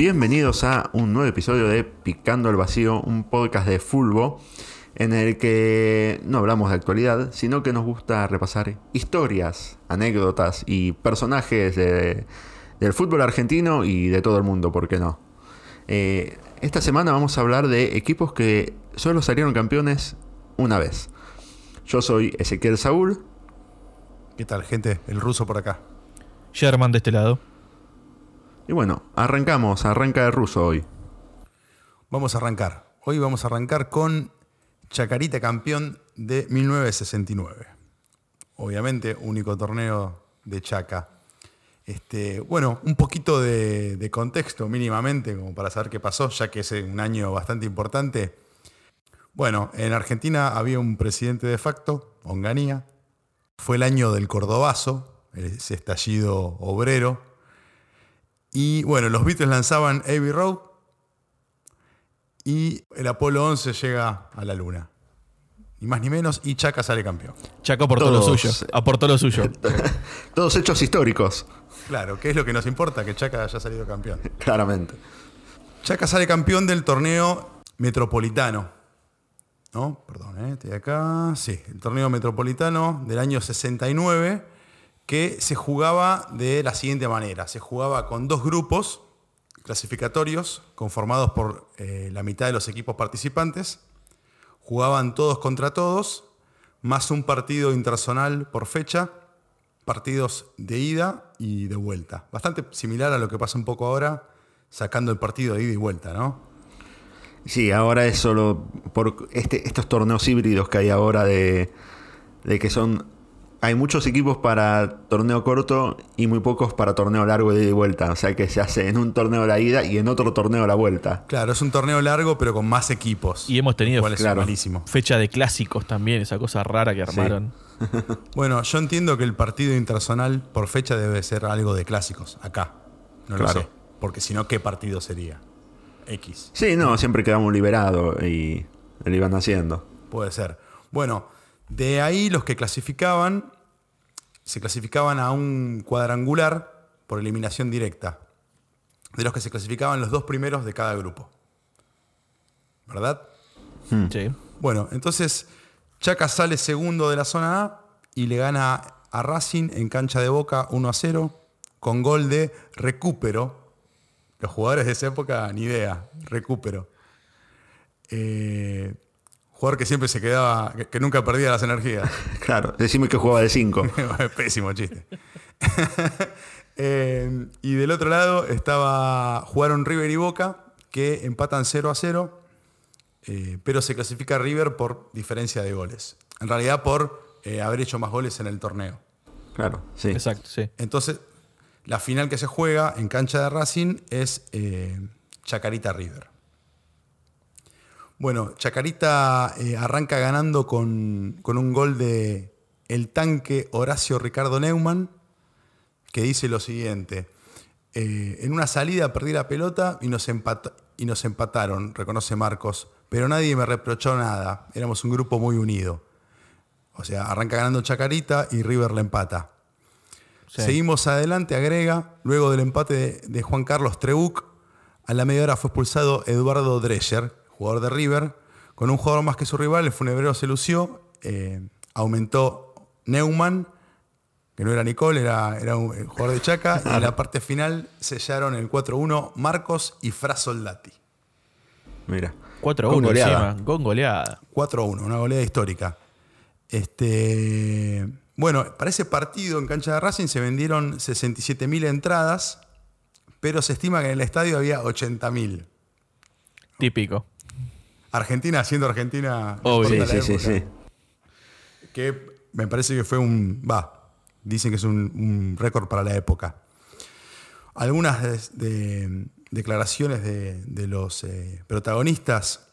Bienvenidos a un nuevo episodio de Picando el Vacío, un podcast de Fulbo en el que no hablamos de actualidad, sino que nos gusta repasar historias, anécdotas y personajes de- del fútbol argentino y de todo el mundo, ¿por qué no? Eh, esta semana vamos a hablar de equipos que solo salieron campeones una vez. Yo soy Ezequiel Saúl. ¿Qué tal, gente? El ruso por acá. Sherman de este lado. Y bueno, arrancamos, arranca el ruso hoy. Vamos a arrancar. Hoy vamos a arrancar con Chacarita campeón de 1969. Obviamente, único torneo de Chaca. Este, bueno, un poquito de, de contexto mínimamente, como para saber qué pasó, ya que es un año bastante importante. Bueno, en Argentina había un presidente de facto, Onganía. Fue el año del Cordobazo, ese estallido obrero. Y bueno, los Beatles lanzaban Abbey Road y el Apolo 11 llega a la Luna. Ni más ni menos, y Chaca sale campeón. Chaco aportó lo suyo. Aportó lo suyo. Todos hechos históricos, Claro, ¿qué es lo que nos importa? Que Chaca haya salido campeón. claramente. Chaca sale campeón del torneo metropolitano. ¿No? Perdón, ¿eh? estoy acá. Sí, el torneo metropolitano del año 69, que se jugaba de la siguiente manera. Se jugaba con dos grupos clasificatorios conformados por eh, la mitad de los equipos participantes. Jugaban todos contra todos, más un partido interzonal por fecha, partidos de ida y de vuelta. Bastante similar a lo que pasa un poco ahora, sacando el partido de ida y vuelta, ¿no? Sí, ahora es solo por este, estos torneos híbridos que hay ahora de, de que son... Hay muchos equipos para torneo corto y muy pocos para torneo largo de ida y vuelta. O sea que se hace en un torneo la ida y en otro torneo la vuelta. Claro, es un torneo largo, pero con más equipos. Y hemos tenido claro. malísimo. fecha de clásicos también, esa cosa rara que armaron. Bueno, yo entiendo que el partido interzonal por fecha debe ser algo de clásicos, acá. No lo Claro. sé. Porque si no, ¿qué partido sería? X. Sí, no, siempre quedamos liberados y lo iban haciendo. Puede ser. Bueno, de ahí los que clasificaban, se clasificaban a un cuadrangular por eliminación directa. De los que se clasificaban los dos primeros de cada grupo. ¿Verdad? Sí. Bueno, entonces Chaca sale segundo de la zona A y le gana a Racing en cancha de Boca 1 a 0 con gol de Recupero. Los jugadores de esa época, ni idea, Recupero. Eh, jugador que siempre se quedaba, que, que nunca perdía las energías. Claro, decime que jugaba de 5. Pésimo chiste. Eh, y del otro lado estaba, jugaron River y Boca, que empatan 0 a 0, eh, pero se clasifica River por diferencia de goles. En realidad por eh, haber hecho más goles en el torneo. Claro, sí. Exacto, sí. Entonces, la final que se juega en cancha de Racing es eh, Chacarita River. Bueno, Chacarita eh, arranca ganando con, con un gol de el tanque Horacio Ricardo Neumann, que dice lo siguiente. eh, en una salida perdí la pelota y nos, y nos empataron, reconoce Marcos, pero nadie me reprochó nada. Éramos un grupo muy unido. O sea, arranca ganando Chacarita y River le empata. Sí. Seguimos adelante, agrega. Luego del empate de, de Juan Carlos Trebuc, a la media hora fue expulsado Eduardo Drescher, jugador de River. Con un jugador más que su rival, el funebrero se lució. eh, aumentó Neumann, que no era Nicole, era, era un eh, jugador de Chaca. Y en la parte final sellaron el 4-1 Marcos y Fra Soldati. Mira. 4-1 Con goleada. encima, con goleada. 4-1, una goleada histórica. Este, bueno, para ese partido en cancha de Racing se vendieron 67.000 entradas, pero se estima que en el estadio había 80.000. Típico. Argentina siendo Argentina. Obvio. Sí, sí, sí. Que me parece que fue un. Va, dicen que es un, un récord para la época. Algunas de- de- declaraciones de, de los eh, protagonistas.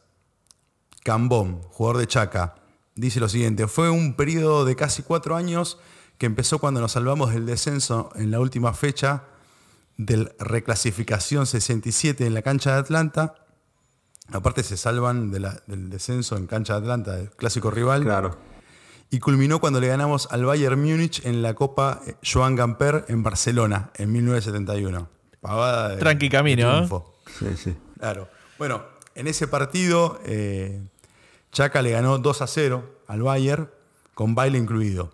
Cambón, jugador de Chaca, dice lo siguiente: Fue un periodo de casi cuatro años que empezó cuando nos salvamos del descenso en la última fecha del reclasificación 67 en la cancha de Atlanta. Aparte se salvan de la- del descenso en cancha de Atlanta, el clásico rival. Claro. Y culminó cuando le ganamos al Bayern Múnich en la Copa eh, Joan Gamper en Barcelona en 1971. Pavada de, Tranqui camino, de ¿eh? Sí, sí. Claro. Bueno, en ese partido, eh, Chaca le ganó 2 a 0 al Bayern, con baile incluido.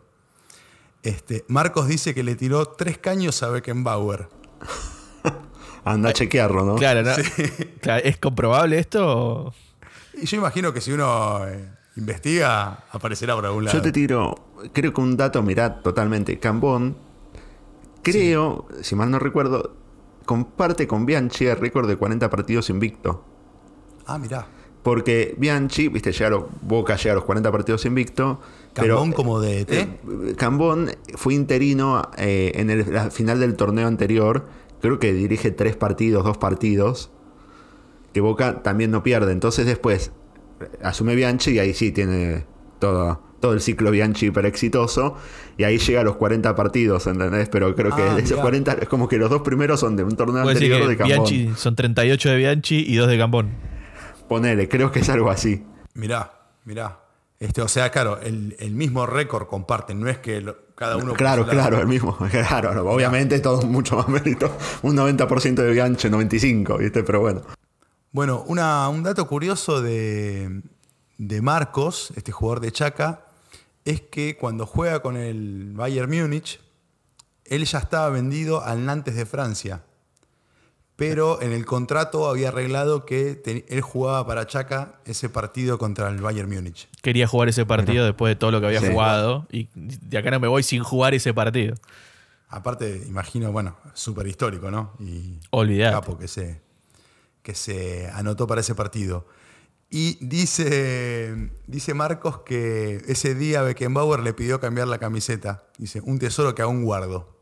Este, Marcos dice que le tiró tres caños a Beckenbauer. Anda a chequearlo, ¿no? Claro, ¿no? Claro, ¿es comprobable esto? Y yo imagino que si uno eh, investiga, aparecerá por algún lado. Yo te tiro, creo que un dato, mirá, totalmente. Cambón, creo, si mal no recuerdo, comparte con Bianchi el récord de 40 partidos invicto. Ah, mirá. Porque Bianchi, viste, llega a los, Boca llega a los 40 partidos invicto. Cambón pero, como de eh, Cambón fue interino eh, en el, la final del torneo anterior. Creo que dirige tres partidos, dos partidos. Que Boca también no pierde. Entonces después asume Bianchi y ahí sí tiene todo, todo el ciclo Bianchi hiper exitoso. Y ahí llega a los 40 partidos, ¿entendés? Pero creo que Ah, de esos mirá. 40 es como que los dos primeros son de un torneo decir anterior de Cambón. Bianchi son 38 de Bianchi y 2 de Gambón. Ponele, creo que es algo así. Mirá, mirá. Este, o sea, claro, el, el mismo récord comparten, no es que lo- cada uno... por Claro, claro, el mismo. Claro, no, obviamente todo mucho más mérito. Un 90% de Bianchi, 95%, ¿viste? Pero bueno. Bueno, una- un dato curioso de, de Marcos, este jugador de Chaca, es que cuando juega con el Bayern Múnich, él ya estaba vendido al Nantes de Francia. Pero en el contrato había arreglado que te- él jugaba para Chaca ese partido contra el Bayern Múnich. Quería jugar ese partido después de todo lo que había Sí. jugado. Y de acá no me voy sin jugar ese partido. Aparte, imagino, bueno, súper histórico, ¿no? Y Olvidate. capo que se, que se anotó para ese partido. Y dice, dice Marcos que ese día Beckenbauer le pidió cambiar la camiseta. Dice, un tesoro que aún guardo.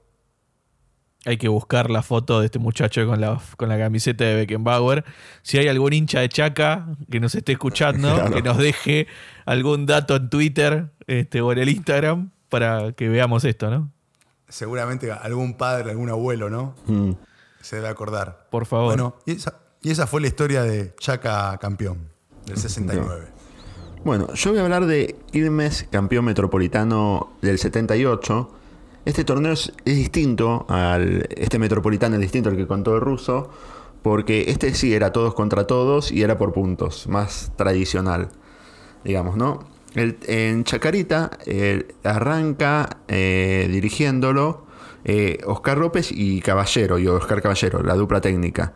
Hay que buscar la foto de este muchacho con la, con la camiseta de Beckenbauer. Si hay algún hincha de Chaca que nos esté escuchando, Claro. que nos deje algún dato en Twitter este, o en el Instagram para que veamos esto, ¿no? Seguramente algún padre, algún abuelo, ¿no? Mm. Se debe acordar. Por favor. Bueno, y esa, y esa fue la historia de Chaca campeón del 69. Bueno, yo voy a hablar de Quilmes, campeón metropolitano del 78. Este torneo es, distinto al. Este metropolitano es distinto al que contó el ruso. Porque este sí era todos contra todos y era por puntos. Más tradicional. Digamos, ¿no? En Chacarita eh, arranca eh, dirigiéndolo eh, Oscar López y Caballero, y Oscar Caballero, la dupla técnica.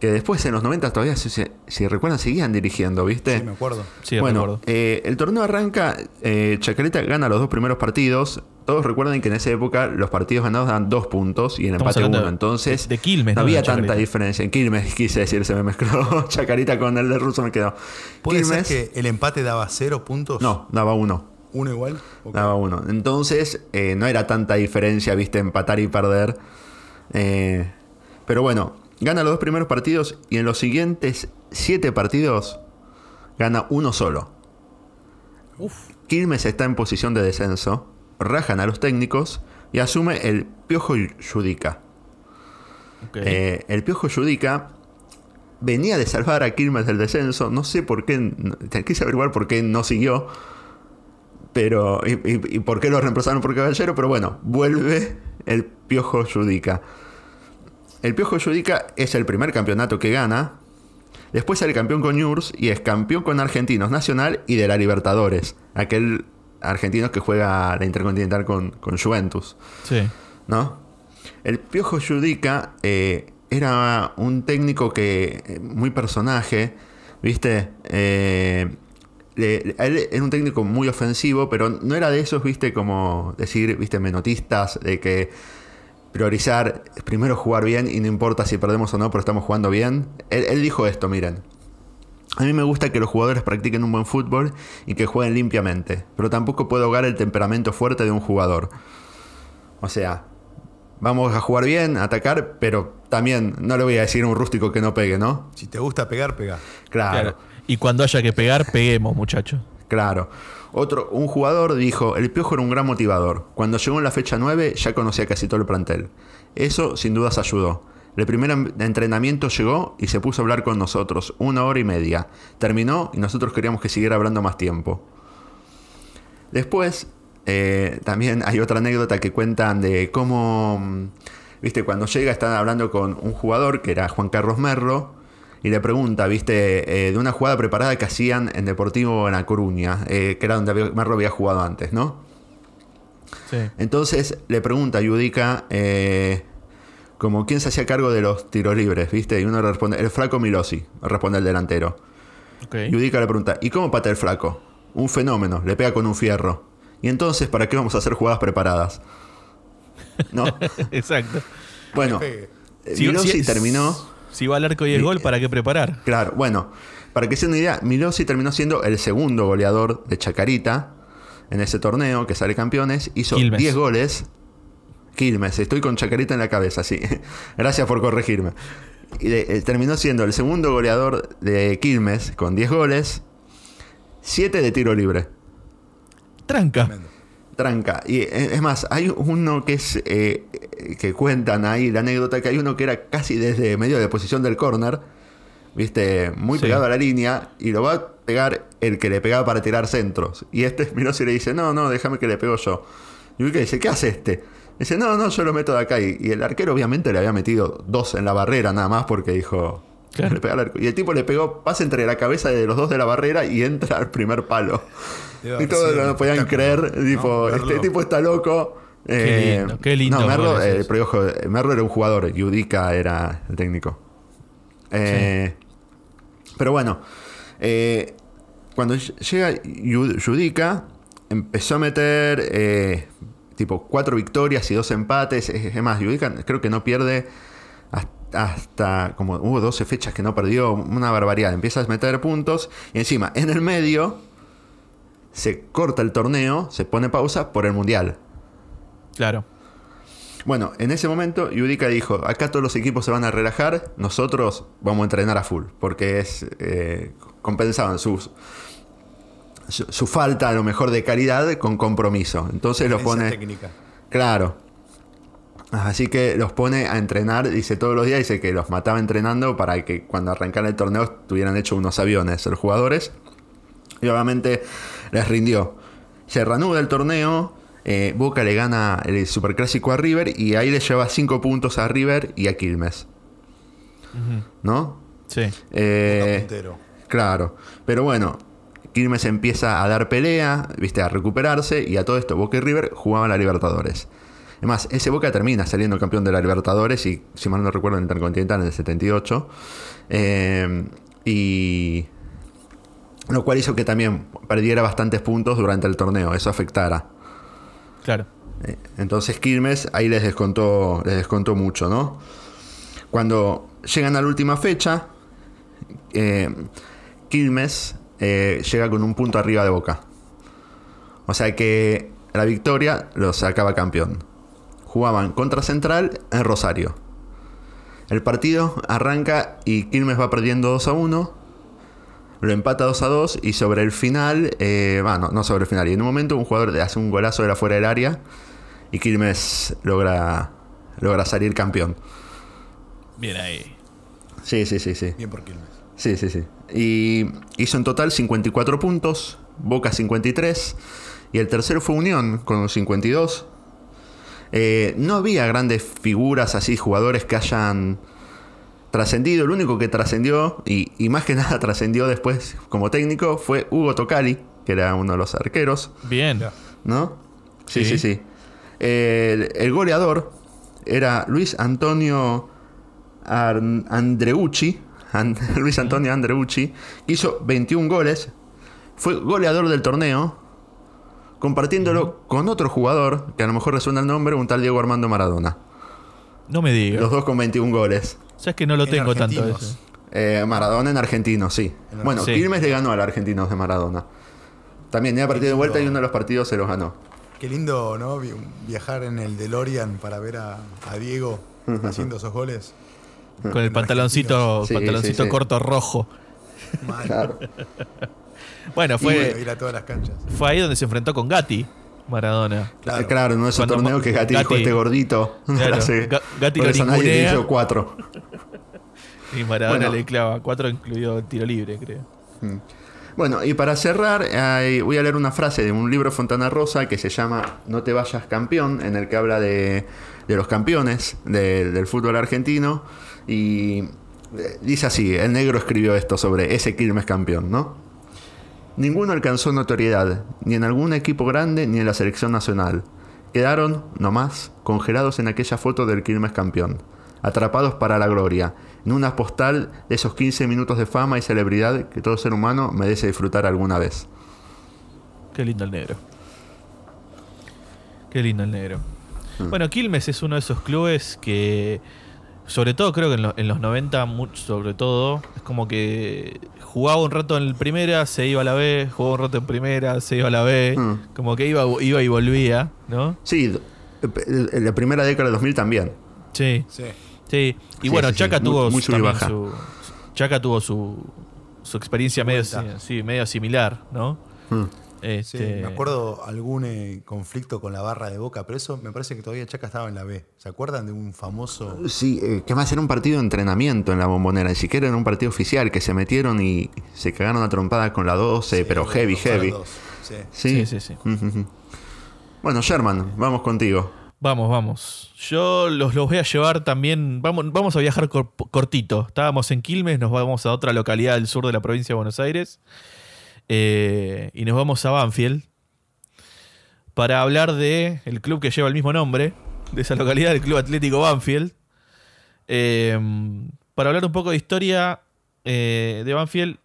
Que después en los 90 todavía, si, si- recuerdan, seguían dirigiendo, ¿viste? Sí, me acuerdo. Sí, bueno, recuerdo. eh, el torneo arranca, eh, Chacarita gana los dos primeros partidos. Todos recuerden que en esa época los partidos ganados dan dos puntos y el empate uno. Entonces de Quilmes, no ¿no? había tanta Chacarita. diferencia. En Quilmes, quise decir, se me mezcló Chacarita con el de ruso, me quedó. ¿Puede Quilmes, ser que el empate daba cero puntos? no, daba uno. ¿Uno igual? Daba uno. Entonces, eh, no era tanta diferencia, viste, empatar y perder. Pero bueno, gana los dos primeros partidos y en los siguientes siete partidos gana uno solo. Quilmes está en posición de descenso, rajan a los técnicos y asume el Piojo Yudica. Ok. Eh, el Piojo Yudica venía de salvar a Quilmes del descenso. No sé por qué. Quise averiguar por qué no siguió. Pero. Y, y- y por qué lo reemplazaron por Caballero. Pero bueno, vuelve el Piojo Yudica. El Piojo Yudica es el primer campeonato que gana. Después sale campeón con Newell's y es campeón con Argentinos Nacional y de la Libertadores. Aquel argentino que juega la Intercontinental con, con Juventus. sí. ¿no? El Piojo Judica eh, era un técnico que eh, muy personaje, ¿viste? Eh, le- él era un técnico muy ofensivo, pero no era de esos, ¿viste? Como decir, ¿viste? Menotistas, de que priorizar primero jugar bien y no importa si perdemos o no, pero estamos jugando bien. Él, él dijo esto, miren. A mí me gusta que los jugadores practiquen un buen fútbol y que jueguen limpiamente, pero tampoco puedo ahogar el temperamento fuerte de un jugador. O sea, vamos a jugar bien, a atacar, pero también no le voy a decir a un rústico que no pegue, ¿no? Si te gusta pegar, pega. Claro, Claro. Y cuando haya que pegar, peguemos, muchachos. Claro. Otro, un jugador dijo, el Piojo era un gran motivador. Cuando llegó en la fecha 9 ya conocía casi todo el plantel. Eso sin dudas ayudó. El primer entrenamiento llegó y se puso a hablar con nosotros, una hora y media. Terminó y nosotros queríamos que siguiera hablando más tiempo. Después, eh, también hay otra anécdota que cuentan de cómo, mm, viste, cuando llega están hablando con un jugador que era Juan Carlos Merlo, y le pregunta, viste, eh, de una jugada preparada que hacían en Deportivo en La Coruña, eh, que era donde había- Merlo había jugado antes, ¿no? Sí. Entonces le pregunta a Yudica eh, como quién se hacía cargo de los tiros libres, ¿viste? Y uno le responde, el flaco Milosi, responde el delantero. Ok. Yudica le pregunta, ¿y cómo patea el flaco? Un fenómeno, le pega con un fierro. Y entonces, ¿para qué vamos a hacer jugadas preparadas? ¿No? Exacto. Bueno, eh, Si- Milosi si- terminó... Si va al arco y el gol, ¿para qué preparar? Claro, bueno, para que se den una idea, Milosi terminó siendo el segundo goleador de Chacarita en ese torneo que sale campeones. Hizo Quilmes. 10 goles. Quilmes, estoy con Chacarita en la cabeza, sí. Gracias por corregirme. Y de- eh, terminó siendo el segundo goleador de Quilmes con 10 goles, 7 de tiro libre. Tranca. Tremendo. Tranca. Y es más, hay uno que es eh, que cuentan ahí la anécdota que hay uno que era casi desde medio de posición del córner, viste, muy Sí. pegado a la línea y lo va a pegar el que le pegaba para tirar centros. Y este miró y le dice, "No, no, déjame que le pego yo." Y Ubica dice, "¿Qué hace este?" Dice, "No, no, yo lo meto de acá." Y, y el arquero obviamente le había metido dos en la barrera nada más porque dijo, Claro. "Le pega al arco." Y el tipo le pegó pasa entre la cabeza de los dos de la barrera y entra al primer palo. Y todos no lo podían creer. ¿no? Tipo, este tipo está loco. Qué lindo, qué lindo No, Merlo, eh, pero ojo, Merlo era un jugador, Yudica era el técnico. Eh, Pero bueno, eh, cuando llega Yu- Yudica, empezó a meter eh, tipo cuatro victorias y dos empates. Es es más, Yudica creo que no pierde hasta, como hubo 12 fechas que no perdió, una barbaridad. Empieza a meter puntos y encima, en el medio, se corta el torneo, se pone pausa por el mundial. Claro. Bueno, en ese momento Yudica dijo, acá todos los equipos se van a relajar, nosotros vamos a entrenar a full, porque es eh, compensaban sus, su, su falta a lo mejor de calidad con compromiso. Entonces Diferencia pone... técnica. Claro. Así que los pone a entrenar, dice todos los días, dice que los mataba entrenando para que cuando arrancara el torneo tuvieran hecho unos aviones los jugadores. Y obviamente les rindió. Se reanuda el torneo, eh, Boca le gana el Superclásico a River y ahí le lleva 5 puntos a River y a Quilmes. ¿No? Sí. Eh. Claro, pero bueno, Quilmes empieza a dar pelea, viste, a recuperarse y a todo esto Boca y River jugaban la Libertadores. Además, ese Boca termina saliendo campeón de la Libertadores y, si mal no recuerdo, en Intercontinental en el 78. Eh, y lo cual hizo que también perdiera bastantes puntos durante el torneo, eso afectara. Claro. Eh, Entonces Quilmes ahí les descontó, les descontó mucho, ¿no? Cuando llegan a la última fecha, eh, Quilmes eh, llega con un punto arriba de Boca. O sea que la victoria lo sacaba campeón. Jugaban contra Central en Rosario. El partido arranca y Quilmes va perdiendo 2 a 1. Lo empata 2 a 2 y sobre el final, eh, bueno, no sobre el final, y en un momento un jugador le hace un golazo de la fuera del área y Quilmes logra, logra salir campeón. Bien ahí. Sí, sí, sí, sí. Bien por Quilmes. Sí, sí, sí. Y hizo en total 54 puntos, Boca 53 y el tercero fue Unión con 52. Eh, no había grandes figuras así, jugadores que hayan trascendido. El único que trascendió y, y más que nada trascendió después como técnico fue Hugo Tocali, que era uno de los arqueros. Bien. ¿No? Sí, sí, Sí. sí. El, el goleador era Luis Antonio Ar- Andreucci. An- Luis Antonio Andreucci. que Hizo 21 goles. Fue goleador del torneo. Compartiéndolo con otro jugador, que a lo mejor resuena el nombre, un tal Diego Armando Maradona. No me digas. Los dos con 21 goles. Sabes que no lo En tengo tanto argentinos. ese. Eh, Maradona en argentino, sí. En Bueno, Sí. Quilmes le ganó al argentino de Maradona. También tenía partido de vuelta y uno de los partidos se los ganó. Qué lindo, ¿no? Vi- Viajar en el DeLorean para ver a, a Diego haciendo esos goles. Con el pantaloncito, Sí, pantaloncito sí, sí. corto rojo. Mal. Claro. Bueno, Y bueno, fue, ir a todas las canchas. fue ahí donde se enfrentó con Gatti, Maradona. Claro. Claro, no es un Cuando torneo que Gatti dijo Gatti- este gordito. Claro, Gatti Por lo eso nadie le hizo cuatro. Y Maradona Bueno. le clava cuatro, incluido el tiro libre, creo. Bueno, y para cerrar, hay- voy a leer una frase de un libro Fontana Rosa que se llama No te vayas campeón, en el que habla de, de los campeones del, del fútbol argentino. Y Eh, Dice así, el negro escribió esto sobre ese Quilmes campeón, ¿no? Ninguno alcanzó notoriedad, ni en algún equipo grande ni en la selección nacional. Quedaron, nomás, congelados en aquella foto del Quilmes campeón, atrapados para la gloria, en una postal de esos 15 minutos de fama y celebridad que todo ser humano merece disfrutar alguna vez. Qué lindo el negro. Qué lindo el negro. Bueno, Quilmes es uno de esos clubes que, sobre todo creo que en, lo- en los 90, mu- sobre todo, es como que jugaba un rato en primera, se iba a la B, jugaba un rato en primera, se iba a la B, Mm. como que iba, iba y volvía, ¿no? Sí, en la primera década del 2000 también. Sí, Sí. sí. Y Sí, bueno, sí. Chaca tuvo muy su, baja. Chaca tuvo su, su experiencia medio, sí, medio similar, ¿no? Mm. Sí, Este, me acuerdo algún eh, conflicto con la barra de Boca, pero eso me parece que todavía Chaca estaba en la B. ¿Se acuerdan de un famoso... Sí, eh, que más era un partido de entrenamiento en la bombonera, ni siquiera era un partido oficial, que se metieron y se cagaron a trompada con la 12, pero heavy, heavy. sí. Sí, sí, sí. Bueno, Sherman, vamos contigo. Vamos, vamos. Yo los, los voy a llevar también. Vamos, vamos a viajar cor- cortito. Estábamos en Quilmes, nos vamos a otra localidad del sur de la provincia de Buenos Aires. Eh, y nos vamos a Banfield para hablar de el club que lleva el mismo nombre, de esa localidad, el Club Atlético Banfield. Eh, para hablar un poco de historia eh, de Banfield,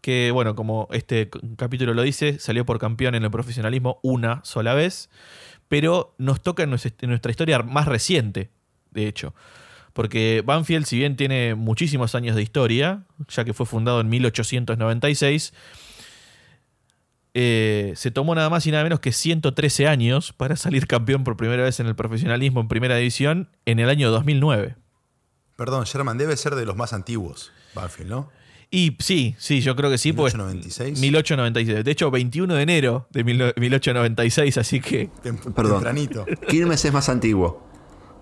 que bueno, como este capítulo lo dice, salió por campeón en el profesionalismo una sola vez, pero nos toca en nuestra historia más reciente, de hecho. Porque Banfield, si bien tiene muchísimos años de historia, ya que fue fundado en 1896, eh, se tomó nada más y nada menos que 113 años para salir campeón por primera vez en el profesionalismo en primera división en el año 2009. Perdón, Sherman, debe ser de los más antiguos, Banfield, ¿no? Y sí, sí, yo creo que sí, pues 1896. 1896. De hecho, 21 de enero de 1896, así que Tem- Perdón. Tempranito. Quilmes es más antiguo.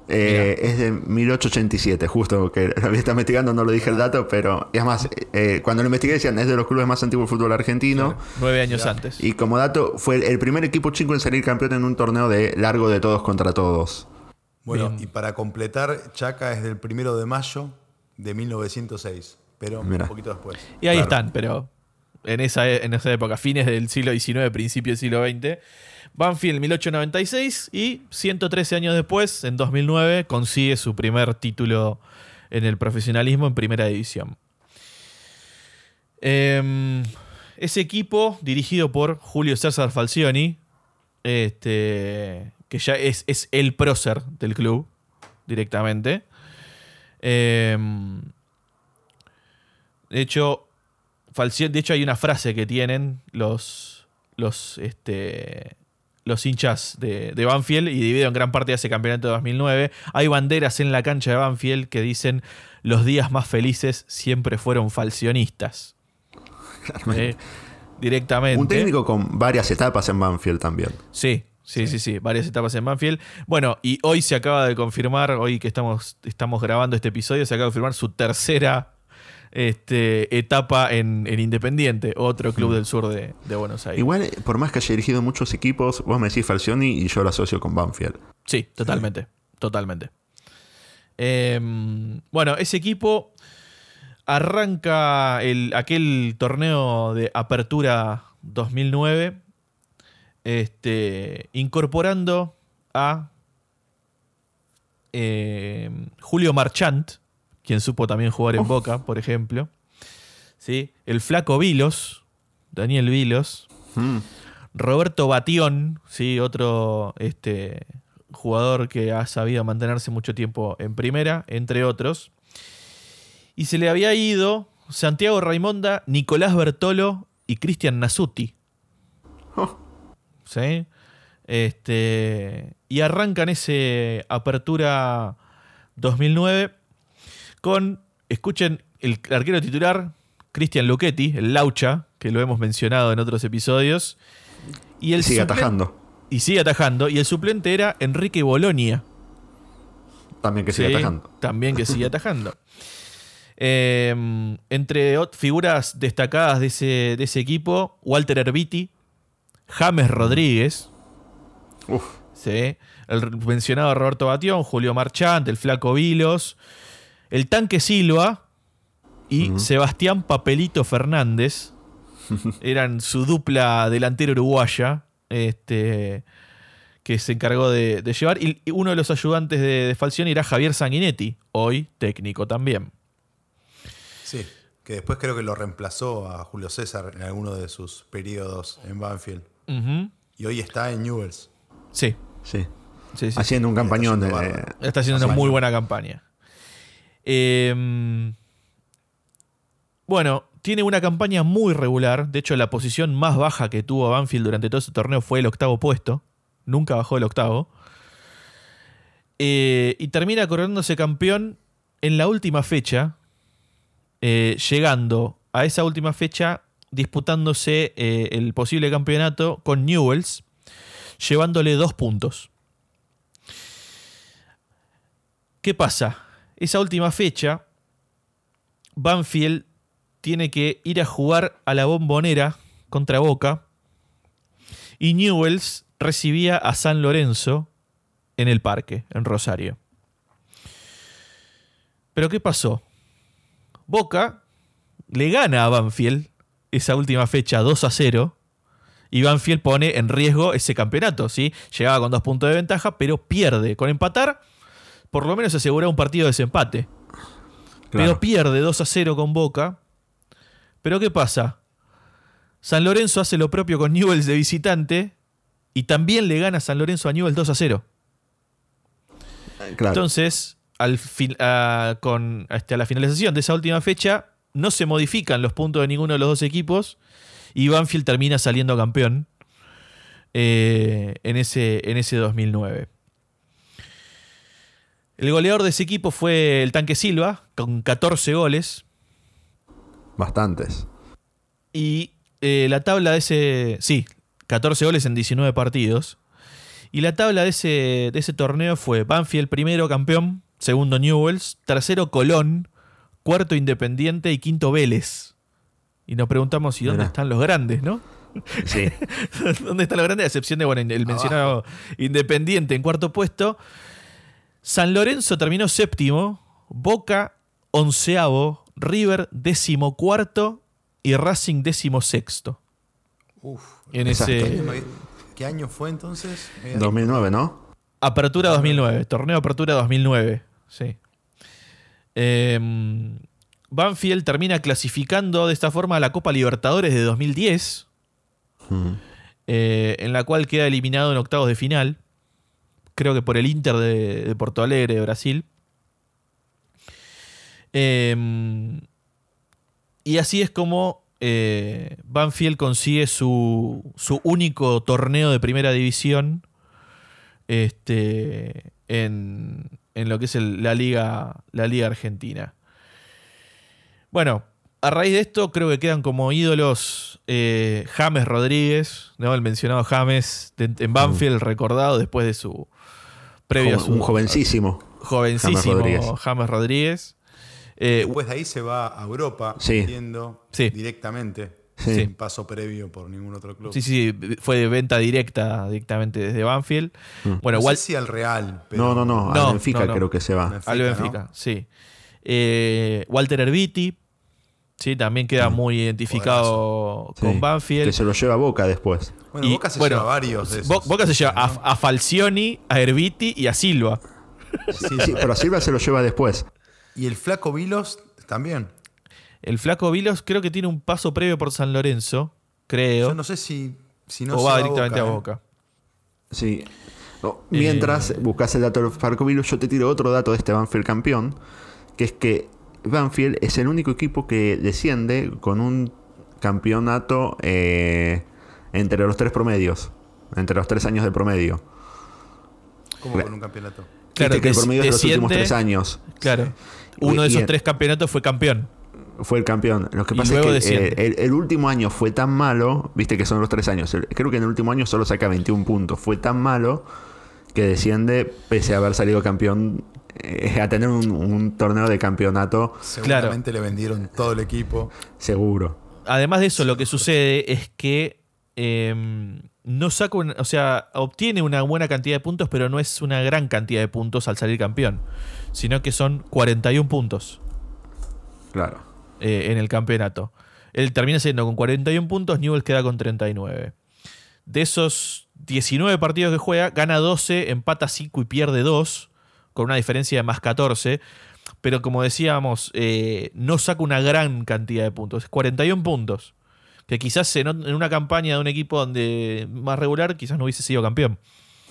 Eh, es de 1887, justo que lo había estado investigando, no lo dije el dato, pero es más, eh, cuando lo investigué decían es de los clubes más antiguos del fútbol argentino. nueve años antes. Y como dato, fue el primer equipo chico en salir campeón en un torneo de largo de todos contra todos. Bueno, Bien. y para completar, Chaca es del primero de mayo de 1906, pero Mira. un poquito después. Y ahí Claro. están, pero en esa, en esa época, fines del siglo XIX, principio del siglo XX. Banfield 1896 y 113 años después, en 2009, consigue su primer título en el profesionalismo en primera división. Em, ese equipo, dirigido por Julio César Falcioni, este, que ya es, es el prócer del club directamente. Em, de hecho, Falcioni- de hecho hay una frase que tienen los, los, este, los hinchas de, de Banfield y debido en gran parte a ese campeonato de 2009. Hay banderas en la cancha de Banfield que dicen los días más felices siempre fueron falcionistas. Claramente. Eh, directamente. Un técnico con varias etapas en Banfield también. Sí, sí, sí, sí, varias etapas en Banfield. Bueno, y hoy se acaba de confirmar, hoy que estamos, estamos grabando este episodio, se acaba de confirmar su tercera este, etapa en, en Independiente, otro club del sur de, de Buenos Aires. Igual, por más que haya dirigido muchos equipos, vos me decís Falcioni y yo lo asocio con Banfield. Sí, totalmente, totalmente. Em, bueno, ese equipo arranca el, aquel torneo de apertura 2009 este, incorporando a em, Julio Marchant, quien supo también jugar en Uf. Boca, por ejemplo. ¿Sí? El flaco Vilos, Daniel Vilos. Mm. Roberto Batión, sí, otro este, jugador que ha sabido mantenerse mucho tiempo en primera, entre otros. Y se le había ido Santiago Raimonda, Nicolás Bertolo y Cristian Nasuti. Oh, ¿sí? Este, y arrancan ese apertura 2009 con, escuchen, el arquero titular, Cristian Luchetti, el Laucha, que lo hemos mencionado en otros episodios. Y el sigue atajando. Y sigue atajando. Y el suplente era Enrique Bolonia. También que sigue Sí, atajando. También que sigue atajando. Eh, entre figuras destacadas de ese, de ese equipo, Walter Herbiti, James Rodríguez, Uf, ¿sí? el mencionado Roberto Batión, Julio Marchant, el Flaco Vilos, el Tanque Silva, y Sebastián Papelito Fernández. Eran su dupla delantera uruguaya. Este, que se encargó de, llevar. Y, uno de los ayudantes de, de, Falcioni era Javier Sanguinetti, hoy técnico también. Sí, que después creo que lo reemplazó a Julio César en alguno de sus periodos en Banfield. Y hoy está en Newells. Sí. Sí. Haciendo un campañón. Está haciendo, una muy buena campaña. Em, bueno, tiene una campaña muy regular. De hecho, la posición más baja que tuvo Banfield durante todo ese torneo fue el octavo puesto nunca bajó el octavo. Eh, y termina coronándose campeón en la última fecha, eh, llegando a esa última fecha disputándose eh, el posible campeonato con Newells, llevándole dos puntos. ¿Qué pasa? Esa última fecha, Banfield tiene que ir a jugar a la bombonera contra Boca y Newells recibía a San Lorenzo en el parque, en Rosario. Pero ¿qué pasó? Boca le gana a Banfield esa última fecha 2 a 0 y Banfield pone en riesgo ese campeonato, ¿sí? Llegaba con dos puntos de ventaja, pero pierde. Con empatar, por lo menos asegura un partido de desempate. Pero pierde 2 a 0 con Boca. Pero ¿qué pasa? San Lorenzo hace lo propio con Newells de visitante y también le gana San Lorenzo a Newell 2 a 0. Entonces, al con, este, a la finalización de esa última fecha, no se modifican los puntos de ninguno de los dos equipos y Banfield termina saliendo campeón eh, en, ese, en ese 2009. El goleador de ese equipo fue el Tanque Silva, con 14 goles. Bastantes. Y eh, la tabla de ese. Sí, 14 goles en 19 partidos. Y la tabla de ese, de ese torneo fue Banfield primero campeón, segundo Newells, tercero Colón, cuarto Independiente y quinto Vélez. Y nos preguntamos, ¿y dónde están los grandes, no? Sí. ¿Dónde están los grandes? A excepción de, bueno, el mencionado Independiente en cuarto puesto. San Lorenzo terminó séptimo, Boca onceavo, River décimo cuarto y Racing décimo sexto. Uf. En ese... ¿Qué año fue entonces? 2009, ¿no? Apertura 2009, torneo Apertura 2009, sí. Em, Banfield termina clasificando de esta forma a la Copa Libertadores de 2010, eh, en la cual queda eliminado en octavos de final, creo que por el Inter de, Porto Alegre, de Brasil. Em, y así es como eh, Banfield consigue su, único torneo de primera división este, en, lo que es la, liga, la Liga Argentina. Bueno, a raíz de esto creo que quedan como ídolos eh, James Rodríguez, ¿no? el mencionado James en Banfield, recordado después de su previo. un jovencísimo. Jovencísimo James Rodríguez. Eh, Después de ahí se va a Europa, entiendo, directamente. Sin paso previo por ningún otro club. Sí, sí, fue de venta directa directamente desde Banfield. Mm. Bueno, no sé al Real. No, no, no, al Benfica creo que se va. al Benfica, sí. Eh, Walter Herbiti, sí, también queda muy identificado con Banfield. Que se lo lleva a Boca después. Bueno, Boca se lleva varios de esos, Boca se lleva a, a, Falcioni, a Herbiti y a Silva. Sí, sí, pero a Silva se lo lleva después. Y el Flaco Vilos también. El Flaco Vilos creo que tiene un paso previo por San Lorenzo, creo. Yo no sé si, si no o va directamente a Boca. A ¿eh? Sí. mientras eh, buscas el dato del Flaco Vilos, yo te tiro otro dato de este Banfield campeón, que es que Banfield es el único equipo que desciende con un campeonato eh, entre los tres promedios, entre los tres años de promedio. ¿Cómo con un campeonato? Claro, que el promedio de los últimos tres años. Claro. Uno de esos tres campeonatos fue campeón. Fue el campeón. Lo que pasa es que eh, el, último año fue tan malo, viste que son los tres años. Creo que en el último año solo saca 21 puntos. Fue tan malo que desciende, pese a haber salido campeón, eh, a tener un, torneo de campeonato. Seguramente le vendieron todo el equipo. Seguro. Además de eso, lo que sucede es que em, no saca, o sea, obtiene una buena cantidad de puntos, pero no es una gran cantidad de puntos al salir campeón, sino que son 41 puntos. Claro. eh, en el campeonato. Él termina siendo con 41 puntos, Newell queda con 39. De esos 19 partidos que juega, gana 12, empata 5 y pierde 2, con una diferencia de más 14. Pero como decíamos, eh, no saca una gran cantidad de puntos. 41 puntos. Que quizás en, en una campaña de un equipo donde más regular, quizás no hubiese sido campeón.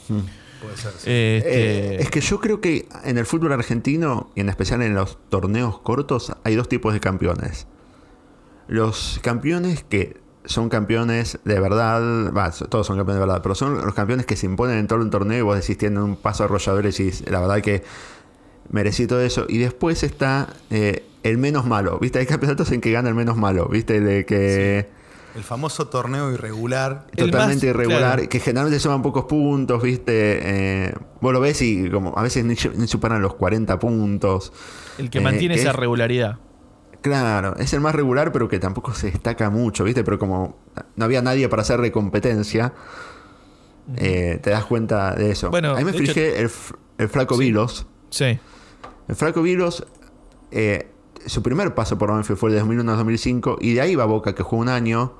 Puede ser. sí. Este, Eh, es que yo creo que en el fútbol argentino, y en especial en los torneos cortos, hay dos tipos de campeones. Los campeones que son campeones de verdad, todos son campeones de verdad, pero son los campeones que se imponen en todo un torneo y vos decís tienen un paso arrollador y decís, la verdad que merecí todo eso. Y después está eh, el menos malo, ¿viste? Hay campeonatos en que gana el menos malo, ¿viste? De que... El famoso torneo irregular. Totalmente más- irregular, claro. que generalmente suman pocos puntos, ¿viste? Eh, vos lo ves y como a veces ni, ni superan los 40 puntos. el que eh, mantiene que esa es- regularidad. Claro, es el más regular, pero que tampoco se destaca mucho, ¿viste? Pero como no había nadie para hacerle competencia, eh, te das cuenta de eso. Bueno, Ahí me de hecho- fijé el, el Flaco Sí. Vilos. Sí. El Flaco Vilos, eh, su primer paso por Banfield fue el de 2001 a 2005, y de ahí va a Boca, que jugó un año.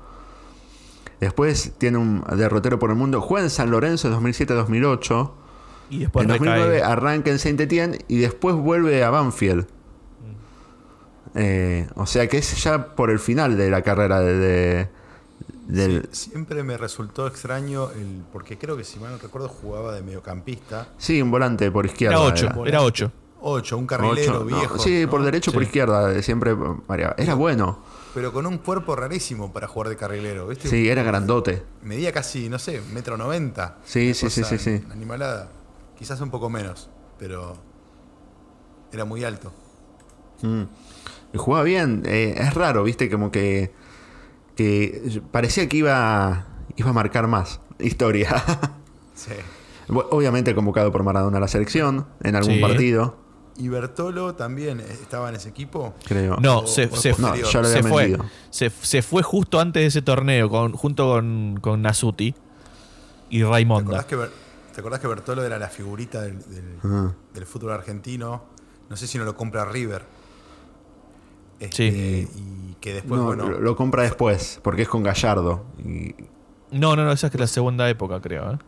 Después tiene un derrotero por el mundo. Juega en San Lorenzo en 2007-2008. Y después en 2009 recae. arranca en Saint Etienne y después vuelve a Banfield. Eh, o sea que es ya por el final de la carrera de, de- del... Siempre me resultó extraño el. Porque creo que si mal no recuerdo jugaba de mediocampista. Sí, un volante por izquierda. Era 8, era. era 8. 8, un Ocho, carrilero no, viejo. sí, ¿no? por derecho, por Sí. izquierda, siempre variaba. Era bueno. Pero con un cuerpo rarísimo para jugar de carrilero, ¿viste? Sí, era grandote. Medía casi, no sé, metro noventa. Sí, sí, sí, sí. Animalada. Quizás un poco menos, pero era muy alto. Mm. Jugaba bien. eh, es raro, viste, como que, que parecía que iba, iba a marcar más historia. Sí. Obviamente convocado por Maradona a la selección en algún Sí. partido, ¿Y Bertolo también estaba en ese equipo? creo. No, O- se, o se, posterior. No, ya lo se había fue. Se, se fue justo antes de ese torneo, con, junto con, con Nasuti y ¿Te Raimonda. acordás, que, Ber- ¿Te acordás que Bertolo era la figurita del, del- Ajá. del fútbol argentino? No sé si no lo compra River. Este, Sí. Y que después, No, bueno. lo, lo compra después, porque es con Gallardo. Y, No, no, no, esa es que la segunda época, creo. ¿eh?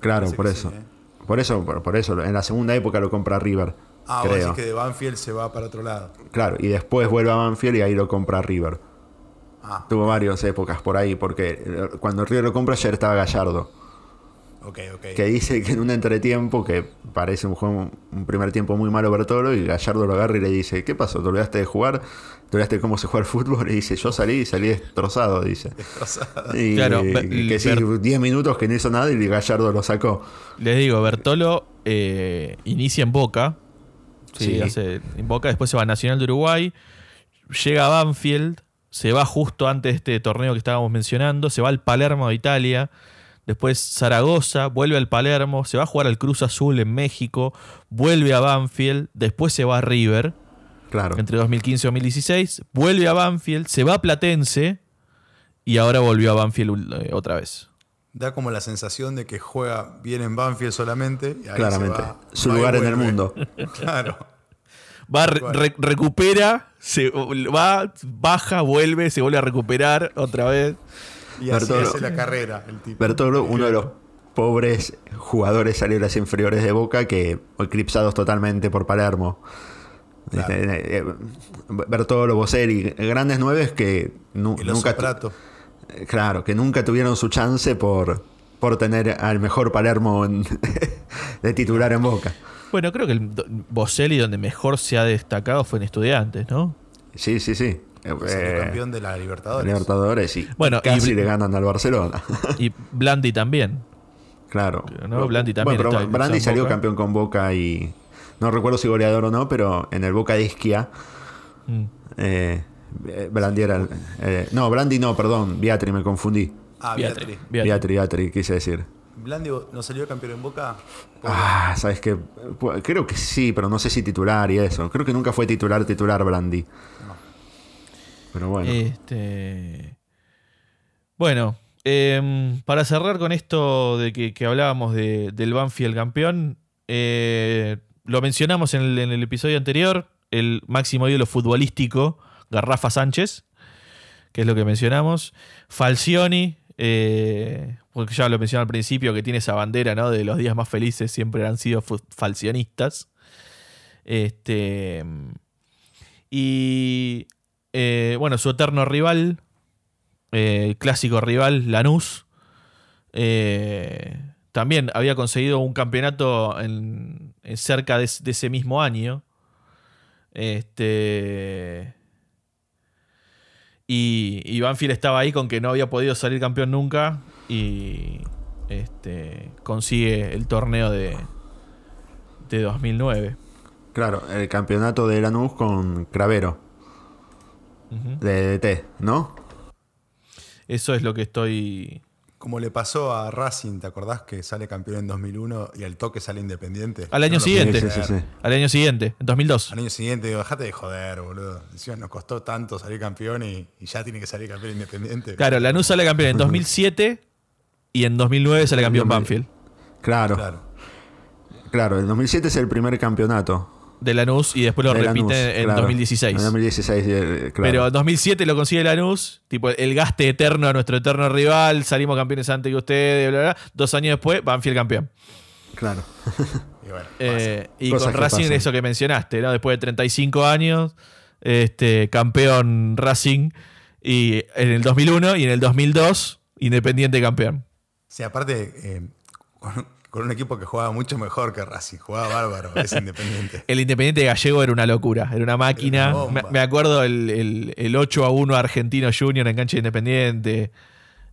claro, parece por eso. sí, ¿eh? Por eso, por, por eso, en la segunda época lo compra River. Ah, vos creo. decís que de Banfield se va para otro lado. Claro, y después vuelve a Banfield y ahí lo compra River. Ah, Tuvo varias épocas por ahí, porque eh, cuando River lo compra ya estaba Gallardo. Que dice que en un entretiempo, que parece un juego, un primer tiempo muy malo Bertolo, y Gallardo lo agarra y le dice, ¿qué pasó? ¿Te olvidaste de jugar? ¿Te olvidaste de cómo se juega el fútbol? Y dice, yo salí y salí destrozado, dice. Destrozada. Y Claro, que sí, Ber- 10 minutos que no hizo nada y Gallardo lo sacó. Les digo, Bertolo eh, inicia en Boca. Sí, Sí. hace en Boca, después se va a Nacional de Uruguay. Llega a Banfield. Se va justo antes de este torneo que estábamos mencionando. Se va al Palermo de Italia. Después Zaragoza, vuelve al Palermo, se va a jugar al Cruz Azul en México, vuelve a Banfield, después se va a River Claro. entre 2015 y 2016, vuelve a Banfield, se va a Platense y ahora volvió a Banfield eh, otra vez. Da como la sensación de que juega bien en Banfield solamente. y ahí Claramente. se va- Su va y lugar en el mundo. Claro. Va, re- recupera, se va, baja, vuelve, se vuelve a recuperar otra vez. Y así hace la carrera el tipo. Bertolo, uno de los pobres jugadores salió de las inferiores de Boca que eclipsados totalmente por Palermo. Claro. Este, eh, Bertolo, Boselli, grandes nueves que nu- El oso nunca, eh, claro, que nunca tuvieron su chance por, por tener al mejor Palermo en- de titular en Boca. Bueno, creo que el Boselli donde mejor se ha destacado fue en Estudiantes, ¿no? Sí, sí, sí. Eh, Salió eh, campeón de la Libertadores. Libertadores y Bueno, casi y- le ganan al Barcelona. Y Blandi también. Claro. No, Blandi también Bueno, pero está Blandi salió Boca. campeón con Boca y. No recuerdo si goleador o no, pero en el Boca de Isquia. Mm. Eh, Blandi era. eh, no, Blandi no, perdón. Beatri, me confundí. Ah, Beatri. Beatri. Beatri. Beatri, Beatri, quise decir. Blandi no salió campeón en Boca. Ah, sabes que. Creo que sí, pero no sé si titular y eso. Creo que nunca fue titular, titular Blandi. Pero bueno. Este. Bueno, em, para cerrar con esto de que, hablábamos de- del Banfield campeón, eh, lo mencionamos en el, episodio anterior, el máximo ídolo futbolístico Garrafa Sánchez, que es lo que mencionamos. Falcioni, eh, porque ya lo mencioné al principio, que tiene esa bandera, ¿no? De los días más felices siempre han sido falcionistas. Este. Y. eh, bueno, su eterno rival. eh, clásico rival, Lanús. eh, también había conseguido un campeonato en, cerca de, de ese mismo año. Este. Y, y Banfield estaba ahí con que no había podido salir campeón nunca. Y este, consigue el torneo de, de 2009. Claro, el campeonato de Lanús con Cravero, De DT, ¿no? Eso es lo que estoy. Como le pasó a Racing, ¿te acordás que sale campeón en 2001 y al toque sale independiente? Al año No siguiente. Sí, sí, sí. Al año siguiente, en 2002. Al año siguiente digo, dejate de joder, boludo. Nos costó tanto salir campeón y, y ya tiene que salir campeón independiente. Claro, Lanús sale campeón en 2007 y en 2009 sale campeón Banfield. Claro, claro. Claro. el 2007 es el primer campeonato. De Lanús y después lo de repite Lanús, en claro. 2016. En 2016, eh, claro. Pero en 2007 lo consigue Lanús, tipo el gaste eterno a nuestro eterno rival, salimos campeones antes que ustedes, bla, bla, bla. Dos años después, Banfield campeón. Claro. Y bueno, Eh, y con Racing, pasan. eso que mencionaste, ¿no? Después de 35 años, este, campeón Racing, y en el 2001 y en el 2002, Independiente campeón. Sí, aparte, eh, con, un equipo que jugaba mucho mejor que Racing, jugaba bárbaro, es independiente. El Independiente Gallego era una locura, era una máquina. Era una me, me acuerdo el, el- el 8 a 1 argentino Junior en cancha de Independiente.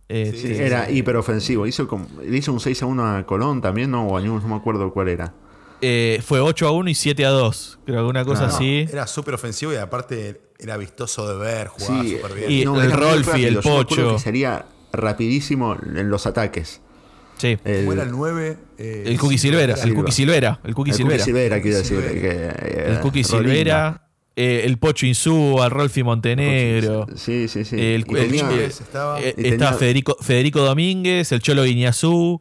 Eh, Sí, Sí, sí, era sí. hiperofensivo. Hizo, como- le hizo un 6 a 1 a Colón también, ¿no? O a no me acuerdo cuál era. Eh, fue 8 a 1 y 7 a 2. Creo que una cosa Claro. así. Era súper ofensivo y aparte era vistoso de ver, jugaba Sí, súper bien. Y- el era muy Rolfi, el Yo Pocho. que sería rapidísimo en los ataques. Sí. El, ¿Cómo era el 9? El Cookie Silvera, el. Cookie Silvera, el Cookie el Silvera. Cookie Silvera, quiero decir. Silvera. que, eh, El Cookie. Silvera, eh, el Pocho Insúa, Rolfi Montenegro. Sí, sí, sí. El- Y el- tenía, el- estaba. eh, y está tenía- Federico, Federico Domínguez, el Cholo Guiñazú.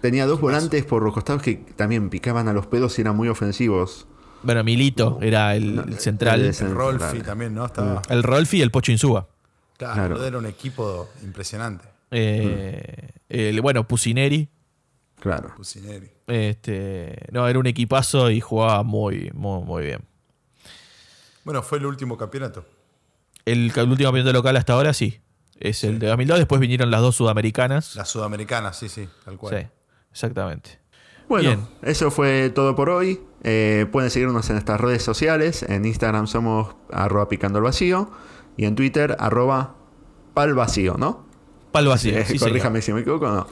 tenía dos volantes por los costados que también picaban a los pedos y eran muy ofensivos. Bueno, Milito era el, No, el central. el- el Rolfi también, ¿no? Estaba. El Rolfi y el Pocho Insúa. Claro, era un equipo impresionante. Eh, el, bueno, Pusineri. Claro. Pusineri. Este, no, era un equipazo y jugaba muy, muy, muy bien. Bueno, fue el último campeonato. El, el último campeonato local hasta ahora sí. Es el de 2002. Después vinieron las dos sudamericanas. La sudamericana, sí, sí, tal cual. Sí, exactamente. Bueno, Bien. eso fue todo por hoy. Eh, pueden seguirnos en nuestras redes sociales. En Instagram somos arroba picando el vacío. Y en Twitter arroba pal vacío, ¿no? Pal vacío. Eh, sí, señor. corríjame si me equivoco. No.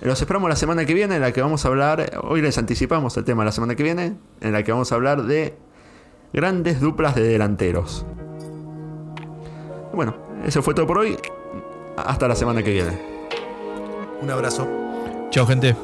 Los esperamos la semana que viene en la que vamos a hablar. Hoy les anticipamos el tema la semana que viene. En la que vamos a hablar de grandes duplas de delanteros. Bueno, eso fue todo por hoy. Hasta la semana que viene. Un abrazo. Chao, gente.